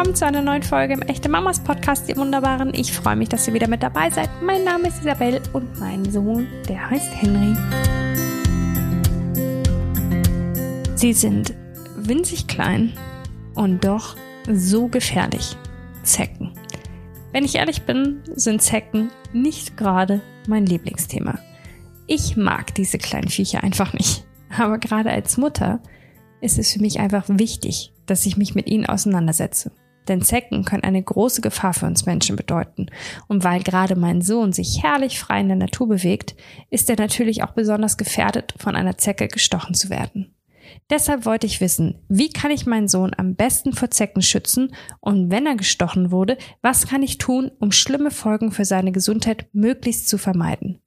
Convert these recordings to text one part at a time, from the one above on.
willkommen zu einer neuen Folge im Echte Mamas Podcast, ihr Wunderbaren. Ich freue mich, dass ihr wieder mit dabei seid. Mein Name ist Isabel und mein Sohn, der heißt Henry. Sie sind winzig klein und doch so gefährlich. Zecken. Wenn ich ehrlich bin, sind Zecken nicht gerade mein Lieblingsthema. Ich mag diese kleinen Viecher einfach nicht. Aber gerade als Mutter ist es für mich einfach wichtig, dass ich mich mit ihnen auseinandersetze. Denn Zecken können eine große Gefahr für uns Menschen bedeuten. Und weil gerade mein Sohn sich herrlich frei in der Natur bewegt, ist er natürlich auch besonders gefährdet, von einer Zecke gestochen zu werden. Deshalb wollte ich wissen, wie kann ich meinen Sohn am besten vor Zecken schützen und wenn er gestochen wurde, was kann ich tun, um schlimme Folgen für seine Gesundheit möglichst zu vermeiden?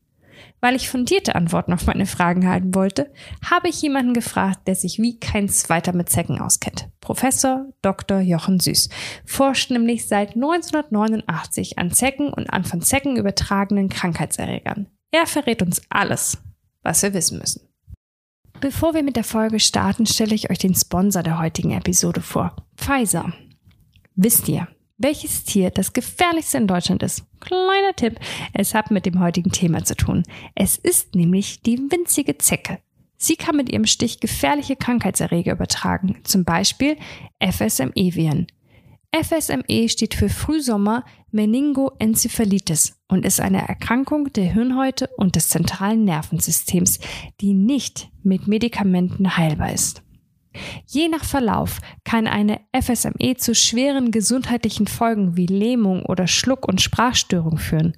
Weil ich fundierte Antworten auf meine Fragen halten wollte, habe ich jemanden gefragt, der sich wie kein zweiter mit Zecken auskennt. Professor Dr. Jochen Süß forscht nämlich seit 1989 an Zecken und an von Zecken übertragenen Krankheitserregern. Er verrät uns alles, was wir wissen müssen. Bevor wir mit der Folge starten, stelle ich euch den Sponsor der heutigen Episode vor. Pfizer. Wisst ihr, welches Tier das gefährlichste in Deutschland ist? Kleiner Tipp, es hat mit dem heutigen Thema zu tun. Es ist nämlich die winzige Zecke. Sie kann mit ihrem Stich gefährliche Krankheitserreger übertragen, zum Beispiel FSME-Viren. FSME steht für Frühsommer Meningoenzephalitis und ist eine Erkrankung der Hirnhäute und des zentralen Nervensystems, die nicht mit Medikamenten heilbar ist. Je nach Verlauf kann eine FSME zu schweren gesundheitlichen Folgen wie Lähmung oder Schluck- und Sprachstörung führen.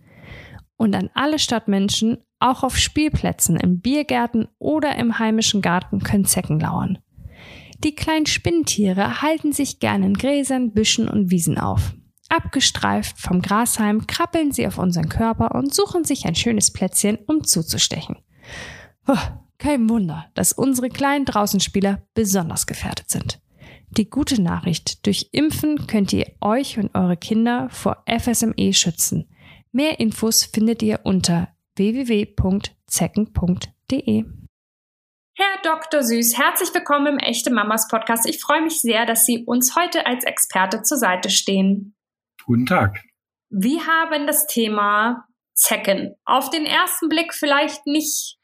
Und an alle Stadtmenschen, auch auf Spielplätzen, in Biergärten oder im heimischen Garten können Zecken lauern. Die kleinen Spinnentiere halten sich gern in Gräsern, Büschen und Wiesen auf. Abgestreift vom Grashalm krabbeln sie auf unseren Körper und suchen sich ein schönes Plätzchen, um zuzustechen. Oh, kein Wunder, dass unsere kleinen Draußenspieler besonders gefährdet sind. Die gute Nachricht, durch Impfen könnt ihr euch und eure Kinder vor FSME schützen. Mehr Infos findet ihr unter www.zecken.de. Herr Dr. Süß, herzlich willkommen im Echte Mamas Podcast. Ich freue mich sehr, dass Sie uns heute als Experte zur Seite stehen. Guten Tag. Wir haben das Thema Zecken. Auf den ersten Blick vielleicht nicht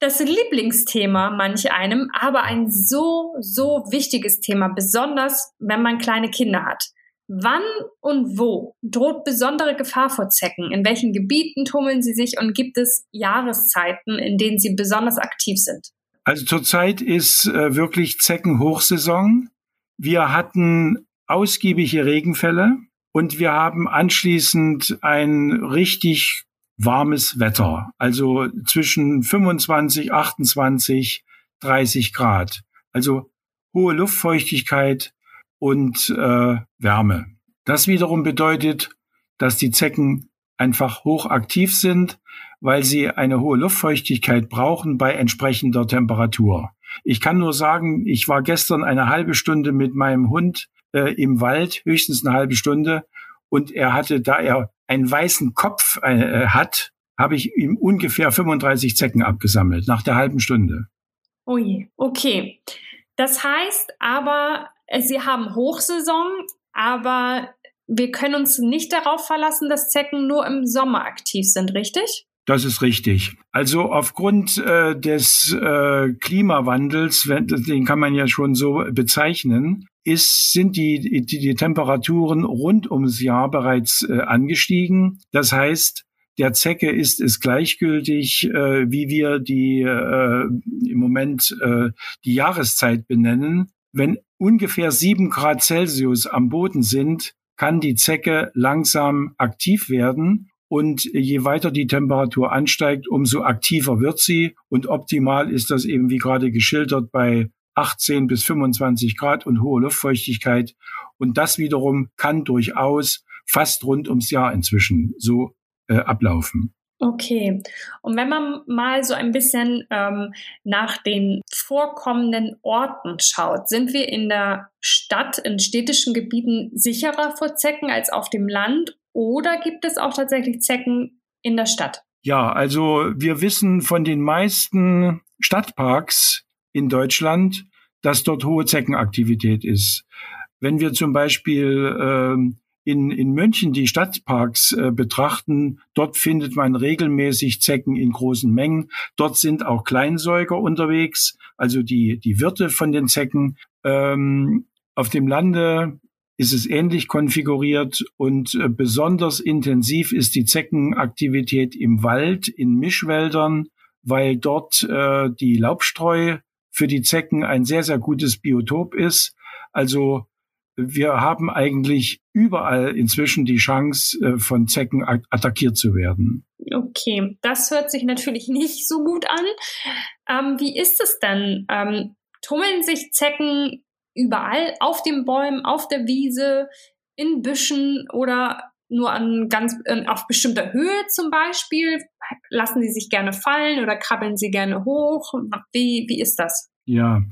das Lieblingsthema manch einem, aber ein so, so wichtiges Thema, besonders wenn man kleine Kinder hat. Wann und wo droht besondere Gefahr vor Zecken? In welchen Gebieten tummeln sie sich und gibt es Jahreszeiten, in denen sie besonders aktiv sind? Also zurzeit ist äh, wirklich Zeckenhochsaison. Wir hatten ausgiebige Regenfälle und wir haben anschließend ein richtig warmes Wetter, also zwischen 25, 28, 30 Grad. Also hohe Luftfeuchtigkeit und äh, Wärme. Das wiederum bedeutet, dass die Zecken einfach hochaktiv sind, weil sie eine hohe Luftfeuchtigkeit brauchen bei entsprechender Temperatur. Ich kann nur sagen, ich war gestern eine halbe Stunde mit meinem Hund äh, im Wald, höchstens eine halbe Stunde, und er hatte, da er einen weißen Kopf äh, hat, habe ich ihm ungefähr 35 Zecken abgesammelt nach der halben Stunde. Oh je, okay. Das heißt aber, äh, Sie haben Hochsaison, aber wir können uns nicht darauf verlassen, dass Zecken nur im Sommer aktiv sind, richtig? Das ist richtig. Also aufgrund äh, des äh, Klimawandels, den kann man ja schon so bezeichnen, ist, sind die, die, die Temperaturen rund ums Jahr bereits äh, angestiegen. Das heißt, der Zecke ist es gleichgültig, äh, wie wir die äh, im Moment äh, die Jahreszeit benennen. Wenn ungefähr sieben Grad Celsius am Boden sind, kann die Zecke langsam aktiv werden. Und je weiter die Temperatur ansteigt, umso aktiver wird sie. Und optimal ist das eben, wie gerade geschildert, bei 18 bis 25 Grad und hohe Luftfeuchtigkeit. Und das wiederum kann durchaus fast rund ums Jahr inzwischen so äh, ablaufen. Okay. Und wenn man mal so ein bisschen ähm, nach den vorkommenden Orten schaut, sind wir in der Stadt, in städtischen Gebieten sicherer vor Zecken als auf dem Land? Oder gibt es auch tatsächlich Zecken in der Stadt? Ja, also wir wissen von den meisten Stadtparks in Deutschland, dass dort hohe Zeckenaktivität ist. wenn wir zum Beispiel ähm, in, in München die Stadtparks äh, betrachten, dort findet man regelmäßig Zecken in großen Mengen. Dort sind auch Kleinsäuger unterwegs, also die, die Wirte von den Zecken. Ähm, auf dem Lande ist es ähnlich konfiguriert und äh, besonders intensiv ist die Zeckenaktivität im Wald, in Mischwäldern, weil dort äh, die Laubstreu für die Zecken ein sehr, sehr gutes Biotop ist. Also wir haben eigentlich überall inzwischen die Chance, äh, von Zecken attackiert zu werden. Okay, das hört sich natürlich nicht so gut an. Ähm, wie ist es denn? Ähm, tummeln sich Zecken überall auf den Bäumen, auf der Wiese, in Büschen oder nur an ganz äh, auf bestimmter Höhe zum Beispiel? Lassen sie sich gerne fallen oder krabbeln sie gerne hoch? Wie, wie ist das? Ja,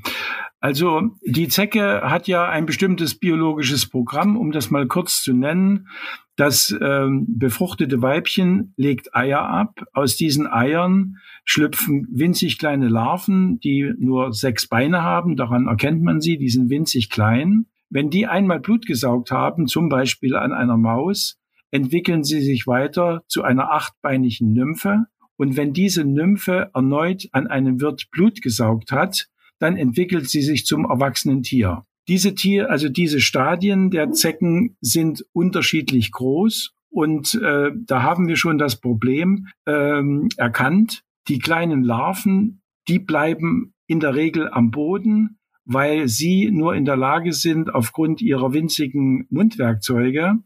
also die Zecke hat ja ein bestimmtes biologisches Programm, um das mal kurz zu nennen. Das ähm, befruchtete Weibchen legt Eier ab. Aus diesen Eiern schlüpfen winzig kleine Larven, die nur sechs Beine haben. Daran erkennt man sie, die sind winzig klein. Wenn die einmal Blut gesaugt haben, zum Beispiel an einer Maus, entwickeln sie sich weiter zu einer achtbeinigen Nymphe. Und wenn diese Nymphe erneut an einem Wirt Blut gesaugt hat, dann entwickelt sie sich zum erwachsenen Tier. Diese Tier, also diese Stadien der Zecken sind unterschiedlich groß und äh, da haben wir schon das Problem ähm, erkannt. Die kleinen Larven, die bleiben in der Regel am Boden, weil sie nur in der Lage sind, aufgrund ihrer winzigen Mundwerkzeuge,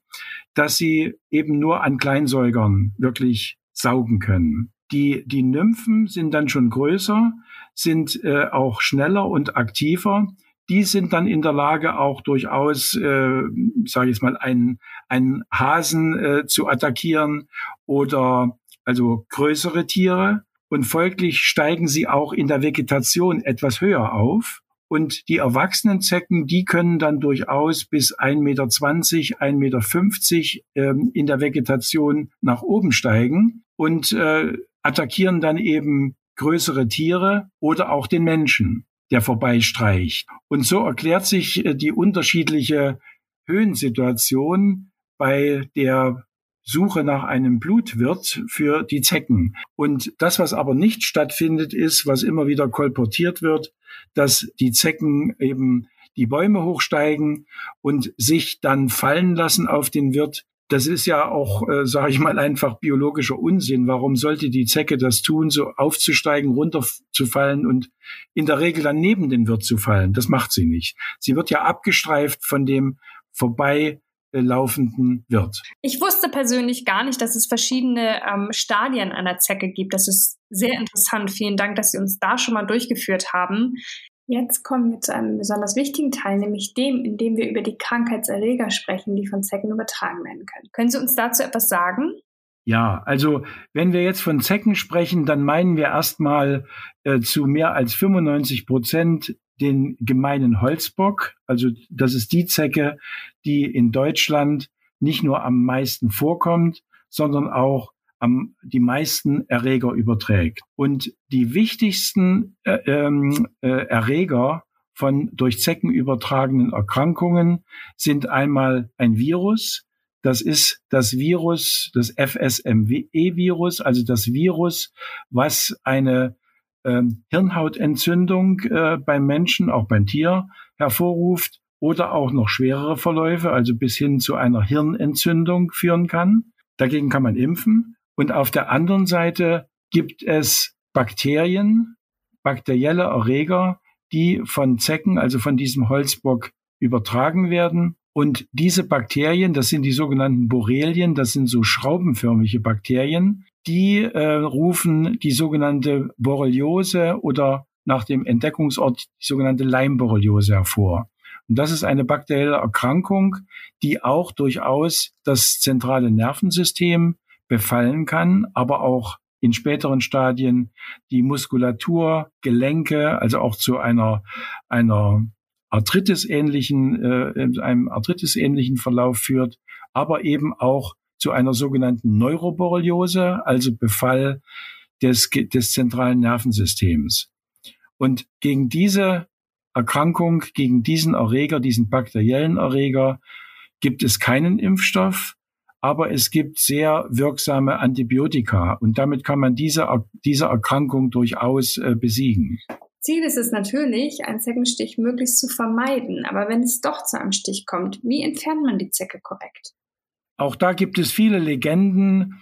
dass sie eben nur an Kleinsäugern wirklich saugen können. Die, die Nymphen sind dann schon größer, sind äh, auch schneller und aktiver. Die sind dann in der Lage, auch durchaus, äh, sage ich mal, einen, einen Hasen äh, zu attackieren oder also größere Tiere. Und folglich steigen sie auch in der Vegetation etwas höher auf. Und die erwachsenen Zecken, die können dann durchaus bis 1,20 Meter, 1,50 Meter ähm, in der Vegetation nach oben steigen und äh, attackieren dann eben größere Tiere oder auch den Menschen, der vorbeistreicht. Und so erklärt sich äh, die unterschiedliche Höhensituation bei der Suche nach einem Blutwirt für die Zecken. Und das, was aber nicht stattfindet, ist, was immer wieder kolportiert wird, dass die Zecken eben die Bäume hochsteigen und sich dann fallen lassen auf den Wirt, das ist ja auch, äh, sage ich mal, einfach biologischer Unsinn. Warum sollte die Zecke das tun, so aufzusteigen, runterzufallen und in der Regel dann neben den Wirt zu fallen? Das macht sie nicht. Sie wird ja abgestreift von dem vorbeilaufenden Wirt. Ich wusste persönlich gar nicht, dass es verschiedene ähm, Stadien einer Zecke gibt. Das ist sehr interessant. Vielen Dank, dass Sie uns da schon mal durchgeführt haben. Jetzt kommen wir zu einem besonders wichtigen Teil, nämlich dem, in dem wir über die Krankheitserreger sprechen, die von Zecken übertragen werden können. Können Sie uns dazu etwas sagen? Ja, also wenn wir jetzt von Zecken sprechen, dann meinen wir erstmal äh, zu mehr als 95 Prozent den gemeinen Holzbock. Also das ist die Zecke, die in Deutschland nicht nur am meisten vorkommt, sondern auch am, die meisten Erreger überträgt. Und die wichtigsten äh, ähm, äh, Erreger von durch Zecken übertragenen Erkrankungen sind einmal ein Virus. Das ist das Virus, das FSME-Virus, also das Virus, was eine ähm, Hirnhautentzündung äh, beim Menschen, auch beim Tier hervorruft oder auch noch schwerere Verläufe, also bis hin zu einer Hirnentzündung führen kann. Dagegen kann man impfen. Und auf der anderen Seite gibt es Bakterien, bakterielle Erreger, die von Zecken, also von diesem Holzbock, übertragen werden. Und diese Bakterien, das sind die sogenannten Borrelien, das sind so schraubenförmige Bakterien, die äh, rufen die sogenannte Borreliose oder nach dem Entdeckungsort die sogenannte Leimborreliose hervor. Und das ist eine bakterielle Erkrankung, die auch durchaus das zentrale Nervensystem befallen kann, aber auch in späteren Stadien die Muskulatur, Gelenke, also auch zu einer, einer Arthritis-ähnlichen, äh, einem Arthritis-ähnlichen Verlauf führt, aber eben auch zu einer sogenannten Neuroborreliose, also Befall des, des zentralen Nervensystems. Und gegen diese Erkrankung gegen diesen Erreger, diesen bakteriellen Erreger, gibt es keinen Impfstoff, aber es gibt sehr wirksame Antibiotika und damit kann man diese, diese Erkrankung durchaus äh, besiegen. Ziel ist es natürlich, einen Zeckenstich möglichst zu vermeiden, aber wenn es doch zu einem Stich kommt, wie entfernt man die Zecke korrekt? Auch da gibt es viele Legenden.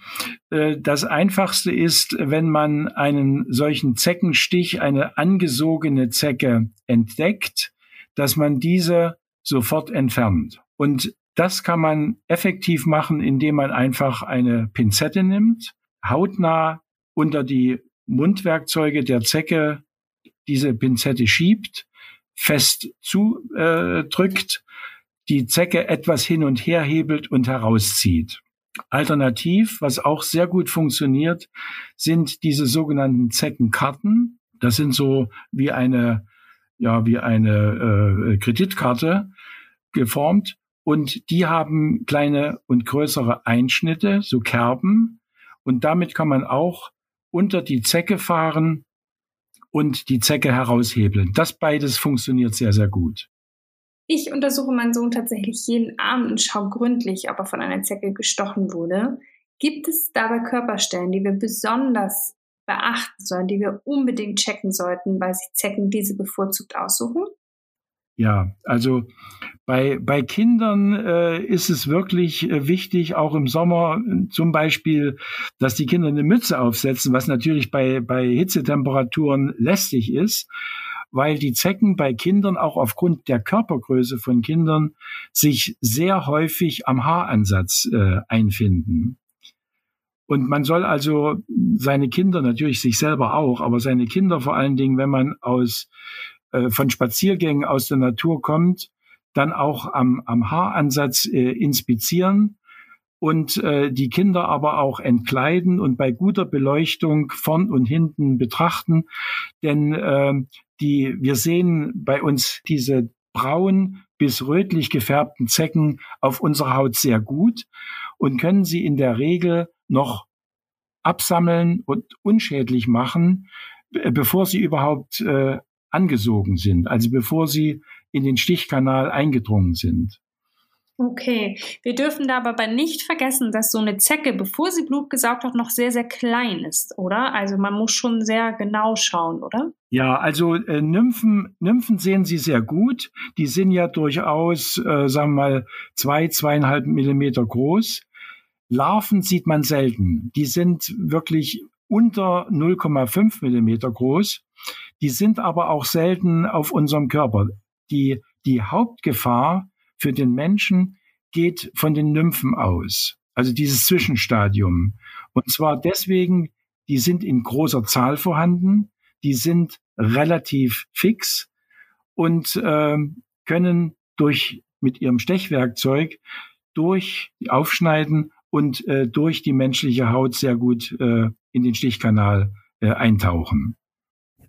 Äh, das Einfachste ist, wenn man einen solchen Zeckenstich, eine angesogene Zecke entdeckt, dass man diese sofort entfernt. Und das kann man effektiv machen, indem man einfach eine Pinzette nimmt, hautnah unter die Mundwerkzeuge der Zecke diese Pinzette schiebt, fest zudrückt, die Zecke etwas hin und her hebelt und herauszieht. Alternativ, was auch sehr gut funktioniert, sind diese sogenannten Zeckenkarten. Das sind so wie eine, ja, wie eine äh, Kreditkarte geformt. Und die haben kleine und größere Einschnitte, so Kerben. Und damit kann man auch unter die Zecke fahren und die Zecke heraushebeln. Das beides funktioniert sehr, sehr gut. Ich untersuche meinen Sohn tatsächlich jeden Abend und schaue gründlich, ob er von einer Zecke gestochen wurde. Gibt es dabei Körperstellen, die wir besonders beachten sollen, die wir unbedingt checken sollten, weil sich Zecken diese bevorzugt aussuchen? Ja, also bei, bei Kindern äh, ist es wirklich äh, wichtig, auch im Sommer äh, zum Beispiel, dass die Kinder eine Mütze aufsetzen, was natürlich bei, bei Hitzetemperaturen lästig ist, weil die Zecken bei Kindern auch aufgrund der Körpergröße von Kindern sich sehr häufig am Haaransatz äh, einfinden. Und man soll also seine Kinder, natürlich sich selber auch, aber seine Kinder vor allen Dingen, wenn man aus äh, von Spaziergängen aus der Natur kommt, dann auch am, am Haaransatz äh, inspizieren und äh, die Kinder aber auch entkleiden und bei guter Beleuchtung vorn und hinten betrachten. Denn äh, die, wir sehen bei uns diese braun bis rötlich gefärbten Zecken auf unserer Haut sehr gut und können sie in der Regel noch absammeln und unschädlich machen, bevor sie überhaupt äh, angesogen sind, also bevor sie in den Stichkanal eingedrungen sind. Okay, wir dürfen da aber nicht vergessen, dass so eine Zecke, bevor sie Blut gesaugt hat, noch sehr, sehr klein ist, oder? Also man muss schon sehr genau schauen, oder? Ja, also äh, Nymphen, Nymphen sehen Sie sehr gut. Die sind ja durchaus, äh, sagen wir mal, zwei, zweieinhalb Millimeter groß. Larven sieht man selten. Die sind wirklich unter 0,5 Millimeter groß. Die sind aber auch selten auf unserem Körper. Die, die Hauptgefahr für den Menschen geht von den Nymphen aus. Also dieses Zwischenstadium. Und zwar deswegen, die sind in großer Zahl vorhanden, die sind relativ fix und äh, können durch mit ihrem Stechwerkzeug durch Aufschneiden und äh, durch die menschliche Haut sehr gut äh, in den Stichkanal äh, eintauchen.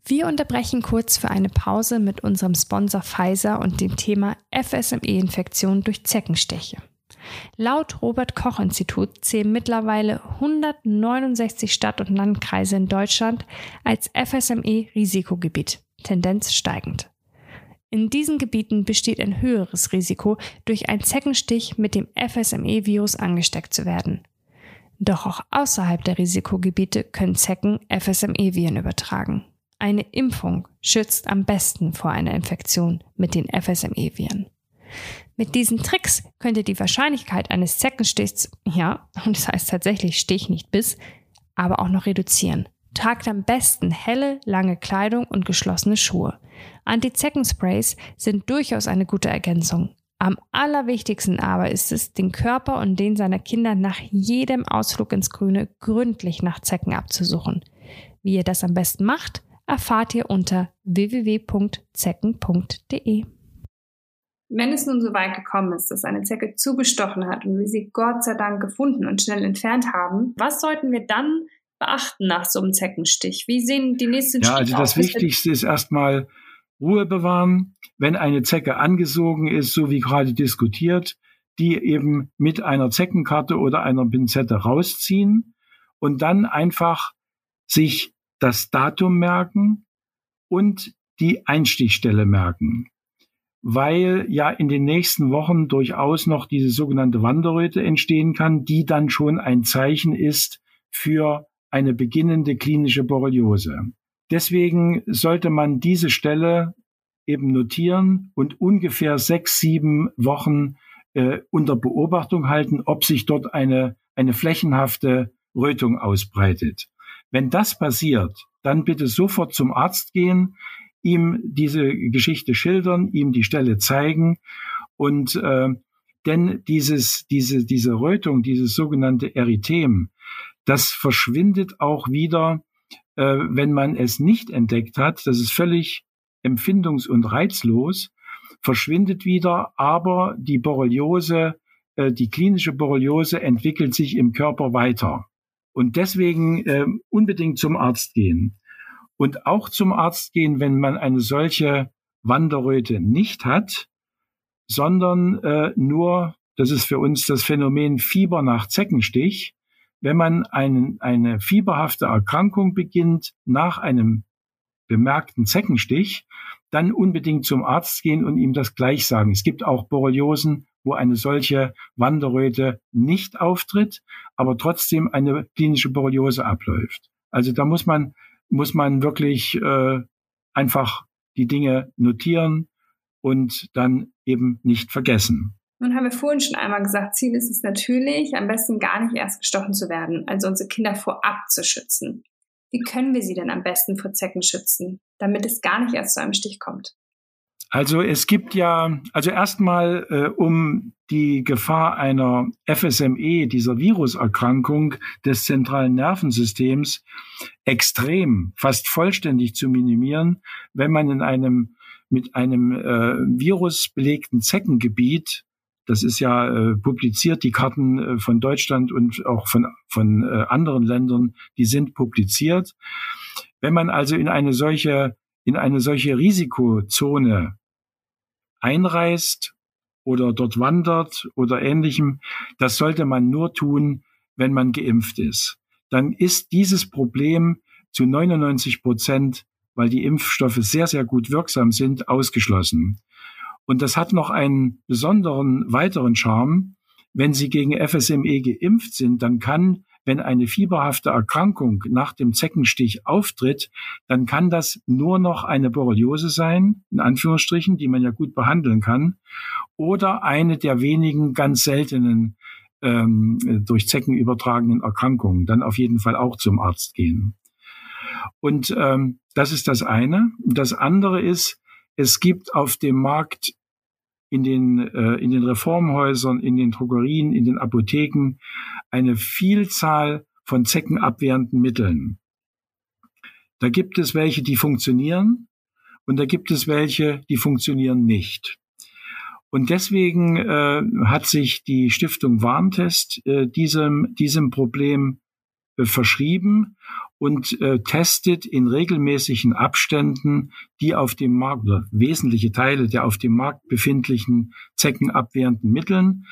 Wir unterbrechen kurz für eine Pause mit unserem Sponsor Pfizer und dem Thema FSME-Infektion durch Zeckenstiche. Laut Robert Koch Institut zählen mittlerweile 169 Stadt- und Landkreise in Deutschland als FSME-Risikogebiet, Tendenz steigend. In diesen Gebieten besteht ein höheres Risiko, durch einen Zeckenstich mit dem FSME-Virus angesteckt zu werden. Doch auch außerhalb der Risikogebiete können Zecken FSME-Viren übertragen. Eine Impfung schützt am besten vor einer Infektion mit den FSME-Viren. Mit diesen Tricks könnt ihr die Wahrscheinlichkeit eines Zeckenstichs, ja, und das heißt tatsächlich Stich nicht bis, aber auch noch reduzieren. Tragt am besten helle, lange Kleidung und geschlossene Schuhe. Anti-Zeckensprays sind durchaus eine gute Ergänzung. Am allerwichtigsten aber ist es, den Körper und den seiner Kinder nach jedem Ausflug ins Grüne gründlich nach Zecken abzusuchen. Wie ihr das am besten macht, erfahrt ihr unter www.zecken.de. Wenn es nun so weit gekommen ist, dass eine Zecke zugestochen hat und wir sie Gott sei Dank gefunden und schnell entfernt haben, was sollten wir dann beachten nach so einem Zeckenstich? Wie sehen die nächsten Schritte aus? Ja, also das Wichtigste ist erstmal Ruhe bewahren. Wenn eine Zecke angesogen ist, so wie gerade diskutiert, die eben mit einer Zeckenkarte oder einer Pinzette rausziehen und dann einfach sich das Datum merken und die Einstichstelle merken, weil ja in den nächsten Wochen durchaus noch diese sogenannte Wanderröte entstehen kann, die dann schon ein Zeichen ist für eine beginnende klinische Borreliose. Deswegen sollte man diese Stelle eben notieren und ungefähr sechs, sieben Wochen äh, unter Beobachtung halten, ob sich dort eine, eine flächenhafte Rötung ausbreitet. Wenn das passiert, dann bitte sofort zum Arzt gehen, ihm diese Geschichte schildern, ihm die Stelle zeigen und äh, denn dieses, diese, diese Rötung, dieses sogenannte Erythem, das verschwindet auch wieder, äh, wenn man es nicht entdeckt hat. Das ist völlig empfindungs- und reizlos, verschwindet wieder, aber die Borreliose, äh, die klinische Borreliose entwickelt sich im Körper weiter. Und deswegen äh, unbedingt zum Arzt gehen. Und auch zum Arzt gehen, wenn man eine solche Wanderröte nicht hat, sondern äh, nur, das ist für uns das Phänomen Fieber nach Zeckenstich, wenn man einen, eine fieberhafte Erkrankung beginnt nach einem bemerkten Zeckenstich, dann unbedingt zum Arzt gehen und ihm das gleich sagen. Es gibt auch Borreliosen, wo eine solche Wanderröte nicht auftritt, aber trotzdem eine klinische Borreliose abläuft. Also da muss man, muss man wirklich äh, einfach die Dinge notieren und dann eben nicht vergessen. Nun haben wir vorhin schon einmal gesagt, Ziel ist es natürlich, am besten gar nicht erst gestochen zu werden, also unsere Kinder vorab zu schützen. Wie können wir sie denn am besten vor Zecken schützen, damit es gar nicht erst zu einem Stich kommt? Also es gibt ja, also erstmal, äh, um die Gefahr einer FSME, dieser Viruserkrankung des zentralen Nervensystems, extrem, fast vollständig zu minimieren, wenn man in einem mit einem äh, Virus belegten Zeckengebiet das ist ja äh, publiziert, die Karten äh, von Deutschland und auch von, von äh, anderen Ländern, die sind publiziert. Wenn man also in eine solche, in eine solche Risikozone einreist oder dort wandert oder ähnlichem, das sollte man nur tun, wenn man geimpft ist. Dann ist dieses Problem zu 99 Prozent, weil die Impfstoffe sehr, sehr gut wirksam sind, ausgeschlossen. Und das hat noch einen besonderen weiteren Charme. Wenn Sie gegen FSME geimpft sind, dann kann, wenn eine fieberhafte Erkrankung nach dem Zeckenstich auftritt, dann kann das nur noch eine Borreliose sein, in Anführungsstrichen, die man ja gut behandeln kann, oder eine der wenigen ganz seltenen ähm, durch Zecken übertragenen Erkrankungen. Dann auf jeden Fall auch zum Arzt gehen. Und ähm, das ist das eine. Das andere ist, es gibt auf dem Markt in den, äh, in den Reformhäusern, in den Drogerien, in den Apotheken eine Vielzahl von zeckenabwehrenden Mitteln. Da gibt es welche, die funktionieren und da gibt es welche, die funktionieren nicht. Und deswegen äh, hat sich die Stiftung Warntest äh, diesem, diesem Problem äh, verschrieben und äh, testet in regelmäßigen Abständen die auf dem Markt oder wesentliche Teile der auf dem Markt befindlichen zeckenabwehrenden Mitteln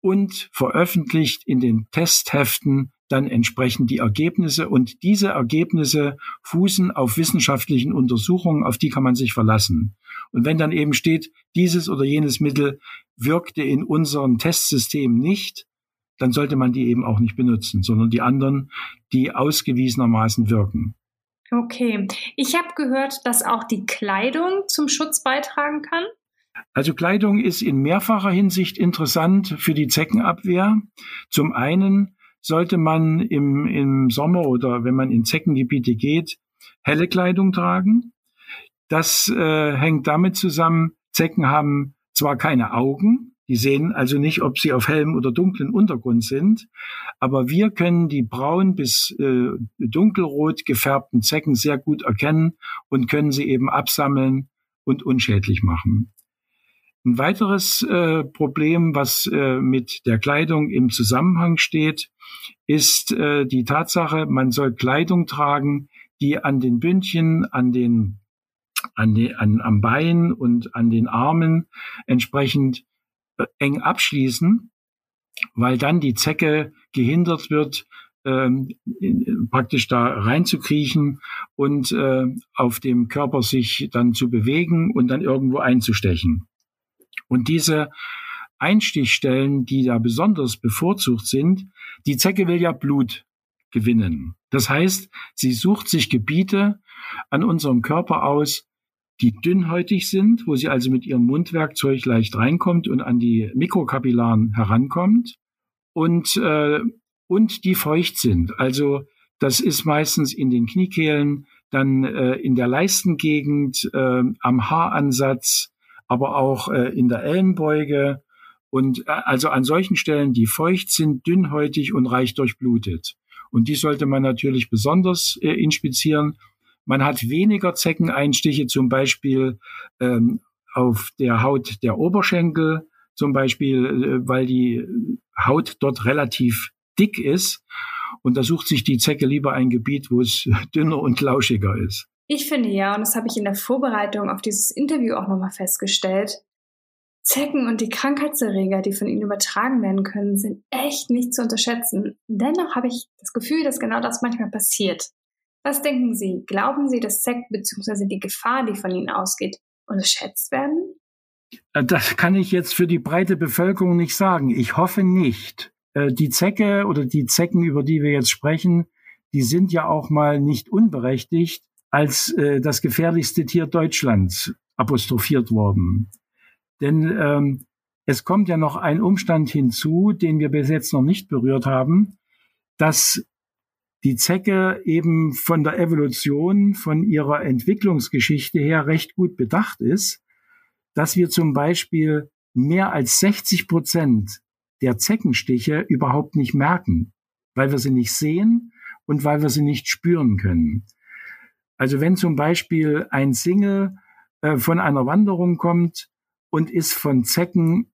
und veröffentlicht in den Testheften dann entsprechend die Ergebnisse und diese Ergebnisse fußen auf wissenschaftlichen Untersuchungen, auf die kann man sich verlassen. Und wenn dann eben steht, dieses oder jenes Mittel wirkte in unserem Testsystem nicht, dann sollte man die eben auch nicht benutzen, sondern die anderen, die ausgewiesenermaßen wirken. Okay. Ich habe gehört, dass auch die Kleidung zum Schutz beitragen kann. Also Kleidung ist in mehrfacher Hinsicht interessant für die Zeckenabwehr. Zum einen sollte man im, im Sommer oder wenn man in Zeckengebiete geht, helle Kleidung tragen. Das äh, hängt damit zusammen, Zecken haben zwar keine Augen, die sehen also nicht, ob sie auf hellem oder dunklen Untergrund sind. Aber wir können die braun bis äh, dunkelrot gefärbten Zecken sehr gut erkennen und können sie eben absammeln und unschädlich machen. Ein weiteres äh, Problem, was äh, mit der Kleidung im Zusammenhang steht, ist äh, die Tatsache, man soll Kleidung tragen, die an den Bündchen, an den, an die, an, am Bein und an den Armen entsprechend eng abschließen, weil dann die Zecke gehindert wird, ähm, praktisch da reinzukriechen und äh, auf dem Körper sich dann zu bewegen und dann irgendwo einzustechen. Und diese Einstichstellen, die da besonders bevorzugt sind, die Zecke will ja Blut gewinnen. Das heißt, sie sucht sich Gebiete an unserem Körper aus, die dünnhäutig sind, wo sie also mit ihrem Mundwerkzeug leicht reinkommt und an die Mikrokapillaren herankommt und, äh, und die feucht sind. Also das ist meistens in den Kniekehlen, dann äh, in der Leistengegend, äh, am Haaransatz, aber auch äh, in der Ellenbeuge und äh, also an solchen Stellen, die feucht sind, dünnhäutig und reich durchblutet. Und die sollte man natürlich besonders äh, inspizieren. Man hat weniger Zeckeneinstiche, zum Beispiel ähm, auf der Haut der Oberschenkel, zum Beispiel, äh, weil die Haut dort relativ dick ist. Und da sucht sich die Zecke lieber ein Gebiet, wo es dünner und lauschiger ist. Ich finde ja, und das habe ich in der Vorbereitung auf dieses Interview auch nochmal festgestellt, Zecken und die Krankheitserreger, die von ihnen übertragen werden können, sind echt nicht zu unterschätzen. Dennoch habe ich das Gefühl, dass genau das manchmal passiert. Was denken Sie? Glauben Sie, dass Zecken bzw. die Gefahr, die von ihnen ausgeht, unterschätzt werden? Äh, das kann ich jetzt für die breite Bevölkerung nicht sagen. Ich hoffe nicht. Äh, die Zecke oder die Zecken, über die wir jetzt sprechen, die sind ja auch mal nicht unberechtigt als äh, das gefährlichste Tier Deutschlands apostrophiert worden. Denn ähm, es kommt ja noch ein Umstand hinzu, den wir bis jetzt noch nicht berührt haben, dass die Zecke eben von der Evolution, von ihrer Entwicklungsgeschichte her recht gut bedacht ist, dass wir zum Beispiel mehr als 60 Prozent der Zeckenstiche überhaupt nicht merken, weil wir sie nicht sehen und weil wir sie nicht spüren können. Also wenn zum Beispiel ein Single äh, von einer Wanderung kommt und ist von Zecken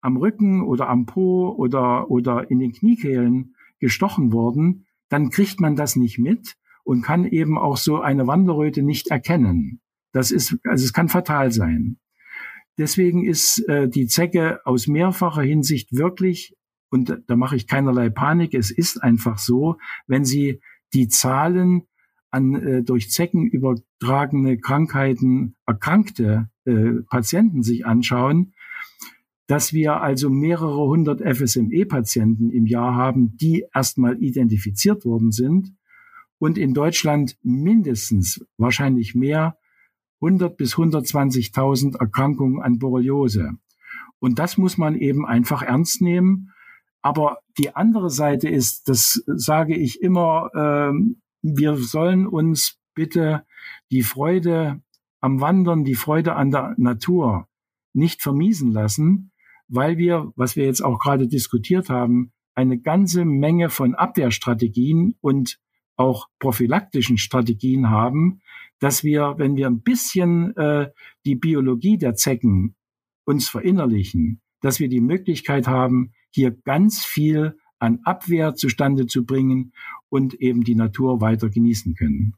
am Rücken oder am Po oder, oder in den Kniekehlen gestochen worden, dann kriegt man das nicht mit und kann eben auch so eine Wanderröte nicht erkennen. Das ist, also es kann fatal sein. Deswegen ist äh, die Zecke aus mehrfacher Hinsicht wirklich, und da mache ich keinerlei Panik, es ist einfach so, wenn Sie die Zahlen an äh, durch Zecken übertragene Krankheiten erkrankte äh, Patienten sich anschauen, dass wir also mehrere hundert FSME-Patienten im Jahr haben, die erstmal identifiziert worden sind und in Deutschland mindestens, wahrscheinlich mehr, 100 bis 120.000 Erkrankungen an Borreliose. Und das muss man eben einfach ernst nehmen. Aber die andere Seite ist, das sage ich immer, äh, wir sollen uns bitte die Freude am Wandern, die Freude an der Natur nicht vermiesen lassen, weil wir, was wir jetzt auch gerade diskutiert haben, eine ganze Menge von Abwehrstrategien und auch prophylaktischen Strategien haben, dass wir, wenn wir ein bisschen äh, die Biologie der Zecken uns verinnerlichen, dass wir die Möglichkeit haben, hier ganz viel an Abwehr zustande zu bringen und eben die Natur weiter genießen können.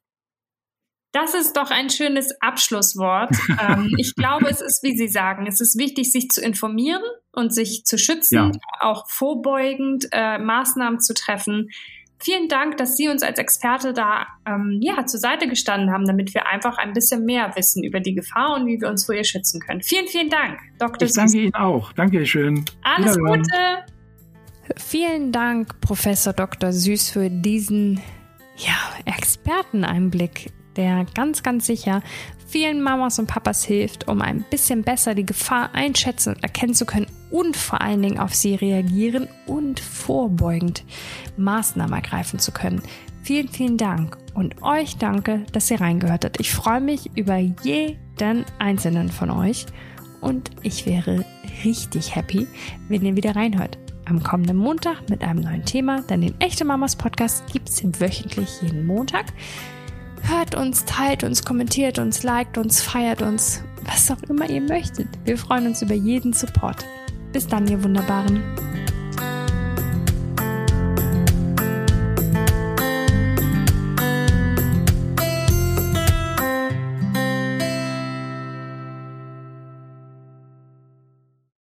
Das ist doch ein schönes Abschlusswort. ähm, ich glaube, es ist, wie Sie sagen, es ist wichtig, sich zu informieren und sich zu schützen, ja. auch vorbeugend äh, Maßnahmen zu treffen. Vielen Dank, dass Sie uns als Experte da ähm, ja, zur Seite gestanden haben, damit wir einfach ein bisschen mehr wissen über die Gefahr und wie wir uns vor ihr schützen können. Vielen, vielen Dank, Dr. Ich danke Ihnen auch. Dankeschön. Alles Gute. Vielen Dank, Professor Dr. Süß, für diesen ja, Experteneinblick, der ganz, ganz sicher vielen Mamas und Papas hilft, um ein bisschen besser die Gefahr einschätzen und erkennen zu können und vor allen Dingen auf sie reagieren und vorbeugend Maßnahmen ergreifen zu können. Vielen, vielen Dank und euch danke, dass ihr reingehört habt. Ich freue mich über jeden einzelnen von euch und ich wäre richtig happy, wenn ihr wieder reinhört am kommenden Montag mit einem neuen Thema, denn den Echte Mamas Podcast gibt es wöchentlich jeden Montag. Hört uns, teilt uns, kommentiert uns, liked uns, feiert uns, was auch immer ihr möchtet. Wir freuen uns über jeden Support. Bis dann, ihr Wunderbaren.